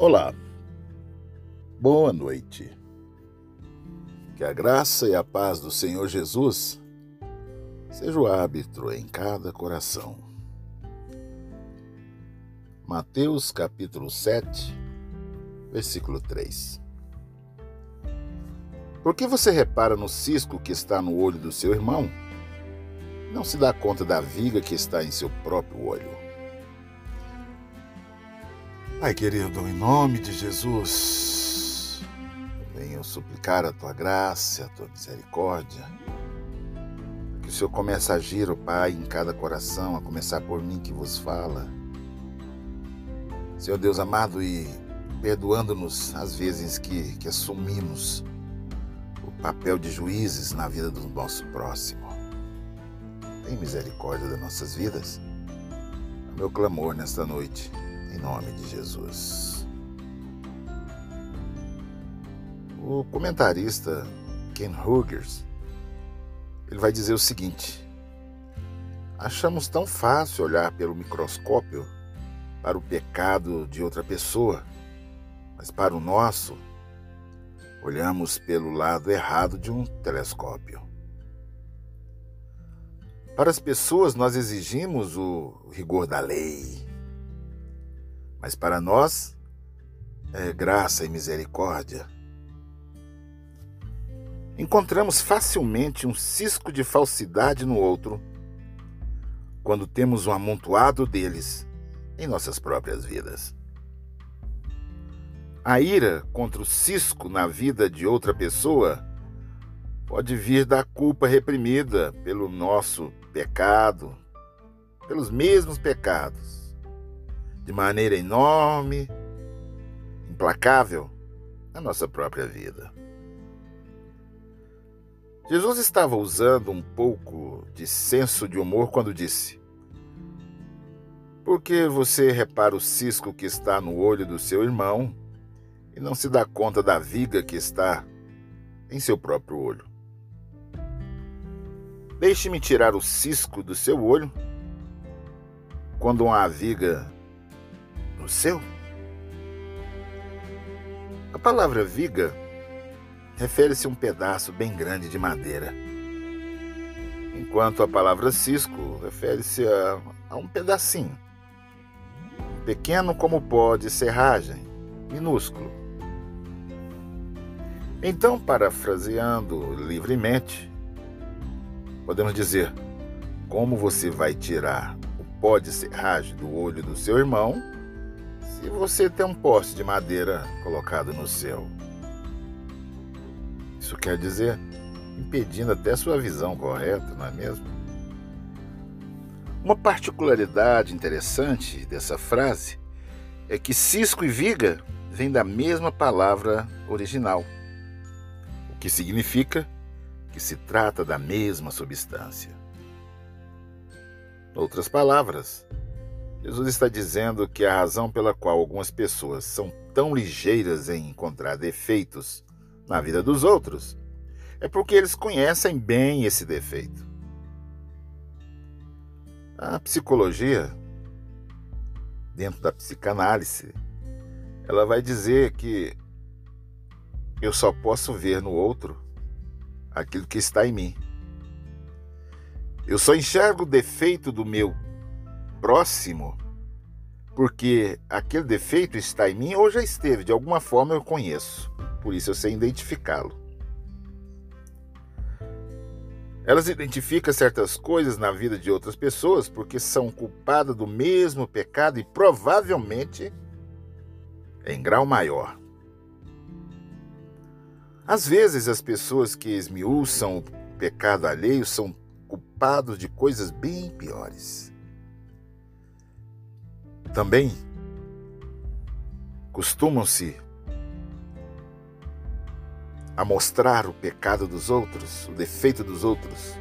Olá, boa noite. Que a graça e a paz do Senhor Jesus seja o árbitro em cada coração. Mateus capítulo 7, versículo 3. Por que você repara no cisco que está no olho do seu irmão? Não se dá conta da viga que está em seu próprio olho. Pai querido, em nome de Jesus, venho suplicar a tua graça, a tua misericórdia, que o Senhor comece a agir, ó Pai, em cada coração, a começar por mim que vos fala. Senhor Deus amado, e perdoando-nos às vezes que, que assumimos o papel de juízes na vida do nosso próximo. Tem misericórdia das nossas vidas. É o meu clamor nesta noite em nome de Jesus. O comentarista Ken Hugers ele vai dizer o seguinte: Achamos tão fácil olhar pelo microscópio para o pecado de outra pessoa, mas para o nosso, olhamos pelo lado errado de um telescópio. Para as pessoas, nós exigimos o rigor da lei, mas para nós é graça e misericórdia. Encontramos facilmente um cisco de falsidade no outro quando temos um amontoado deles em nossas próprias vidas. A ira contra o cisco na vida de outra pessoa pode vir da culpa reprimida pelo nosso pecado, pelos mesmos pecados de maneira enorme, implacável, na nossa própria vida. Jesus estava usando um pouco de senso de humor quando disse: Por que você repara o cisco que está no olho do seu irmão e não se dá conta da viga que está em seu próprio olho? Deixe-me tirar o cisco do seu olho quando uma viga o seu? A palavra viga refere-se a um pedaço bem grande de madeira, enquanto a palavra cisco refere-se a, a um pedacinho, pequeno como pó de serragem, minúsculo. Então, parafraseando livremente, podemos dizer: como você vai tirar o pó de serragem do olho do seu irmão se você tem um poste de madeira colocado no céu. Isso quer dizer impedindo até sua visão correta, não é mesmo? Uma particularidade interessante dessa frase é que cisco e viga vêm da mesma palavra original, o que significa que se trata da mesma substância. Outras palavras, Jesus está dizendo que a razão pela qual algumas pessoas são tão ligeiras em encontrar defeitos na vida dos outros é porque eles conhecem bem esse defeito. A psicologia, dentro da psicanálise, ela vai dizer que eu só posso ver no outro aquilo que está em mim. Eu só enxergo o defeito do meu próximo, porque aquele defeito está em mim ou já esteve, de alguma forma eu conheço, por isso eu sei identificá-lo. Elas identificam certas coisas na vida de outras pessoas porque são culpadas do mesmo pecado e provavelmente em grau maior. Às vezes, as pessoas que esmiuçam o pecado alheio são culpados de coisas bem piores. Também costumam-se a mostrar o pecado dos outros, o defeito dos outros,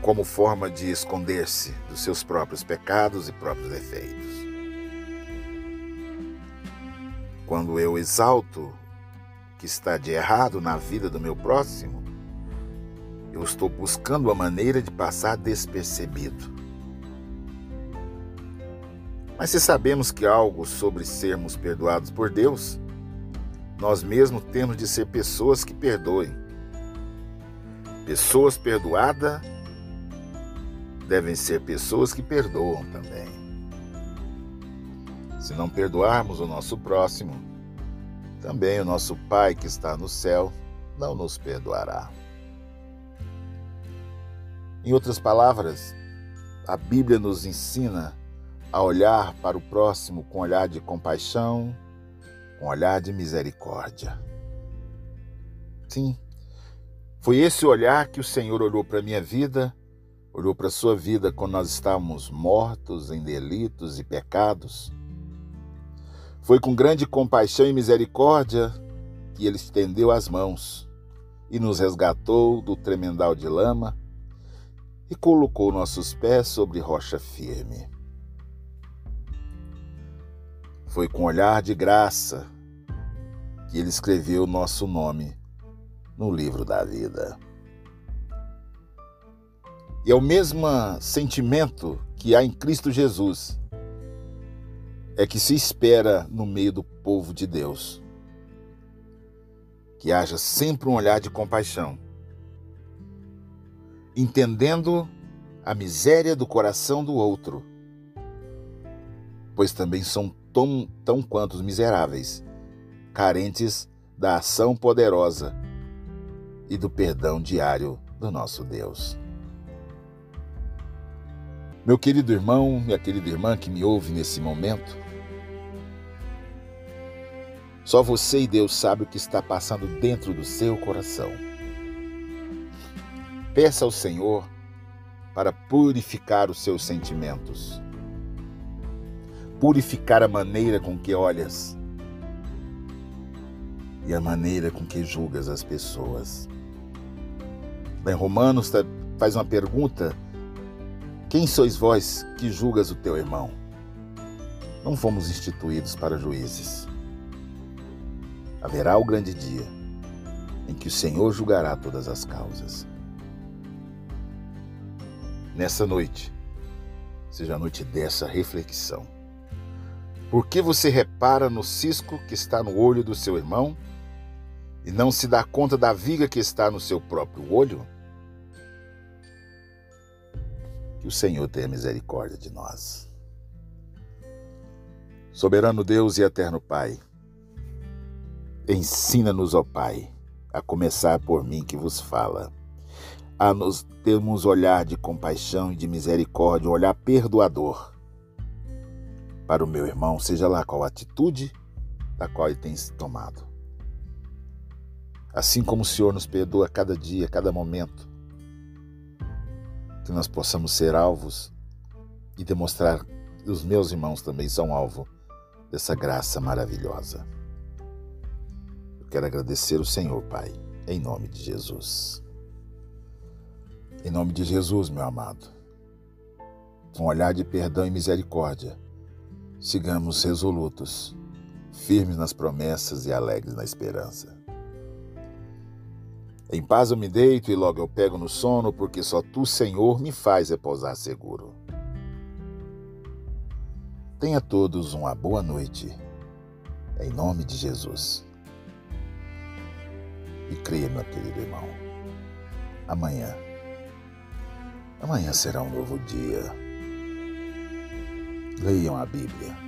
como forma de esconder-se dos seus próprios pecados e próprios defeitos. Quando eu exalto o que está de errado na vida do meu próximo, eu estou buscando a maneira de passar despercebido Mas se sabemos que algo sobre sermos perdoados por Deus, nós mesmos temos de ser pessoas que perdoem. Pessoas perdoadas devem ser pessoas que perdoam também. Se não perdoarmos o nosso próximo, também o nosso Pai que está no céu não nos perdoará. Em outras palavras, a Bíblia nos ensina a olhar para o próximo com olhar de compaixão, com olhar de misericórdia. Sim, foi esse olhar que o Senhor olhou para a minha vida, olhou para a sua vida quando nós estávamos mortos em delitos e pecados. Foi com grande compaixão e misericórdia que ele estendeu as mãos e nos resgatou do tremendal de lama e colocou nossos pés sobre rocha firme. Foi com olhar de graça que ele escreveu nosso nome no livro da vida. E é o mesmo sentimento que há em Cristo Jesus, é que se espera no meio do povo de Deus. Que haja sempre um olhar de compaixão entendendo a miséria do coração do outro, pois também são tão, tão quanto miseráveis, carentes da ação poderosa e do perdão diário do nosso Deus. Meu querido irmão, minha querida irmã que me ouve nesse momento, só você e Deus sabe o que está passando dentro do seu coração. Peça ao Senhor para purificar os seus sentimentos, purificar a maneira com que olhas e a maneira com que julgas as pessoas. Em Romanos tá, faz uma pergunta: Quem sois vós que julgas o teu irmão? Não fomos instituídos para juízes. Haverá o grande dia em que o Senhor julgará todas as causas nessa noite seja a noite dessa reflexão. Por que você repara no cisco que está no olho do seu irmão e não se dá conta da viga que está no seu próprio olho? Que o Senhor tenha misericórdia de nós. Soberano Deus e eterno Pai, ensina-nos, ó Pai, a começar por mim que vos fala a nos termos olhar de compaixão e de misericórdia, um olhar perdoador para o meu irmão, seja lá qual a atitude da qual ele tem se tomado. Assim como o Senhor nos perdoa cada dia, cada momento, que nós possamos ser alvos e demonstrar que os meus irmãos também são alvo dessa graça maravilhosa. Eu quero agradecer o Senhor, Pai, em nome de Jesus. Em nome de Jesus, meu amado, com olhar de perdão e misericórdia, sigamos resolutos, firmes nas promessas e alegres na esperança. Em paz eu me deito e logo eu pego no sono, porque só tu, Senhor, me faz repousar seguro. Tenha todos uma boa noite, em nome de Jesus. E creia, meu querido irmão, amanhã Amanhã será um novo dia. Leiam a Bíblia.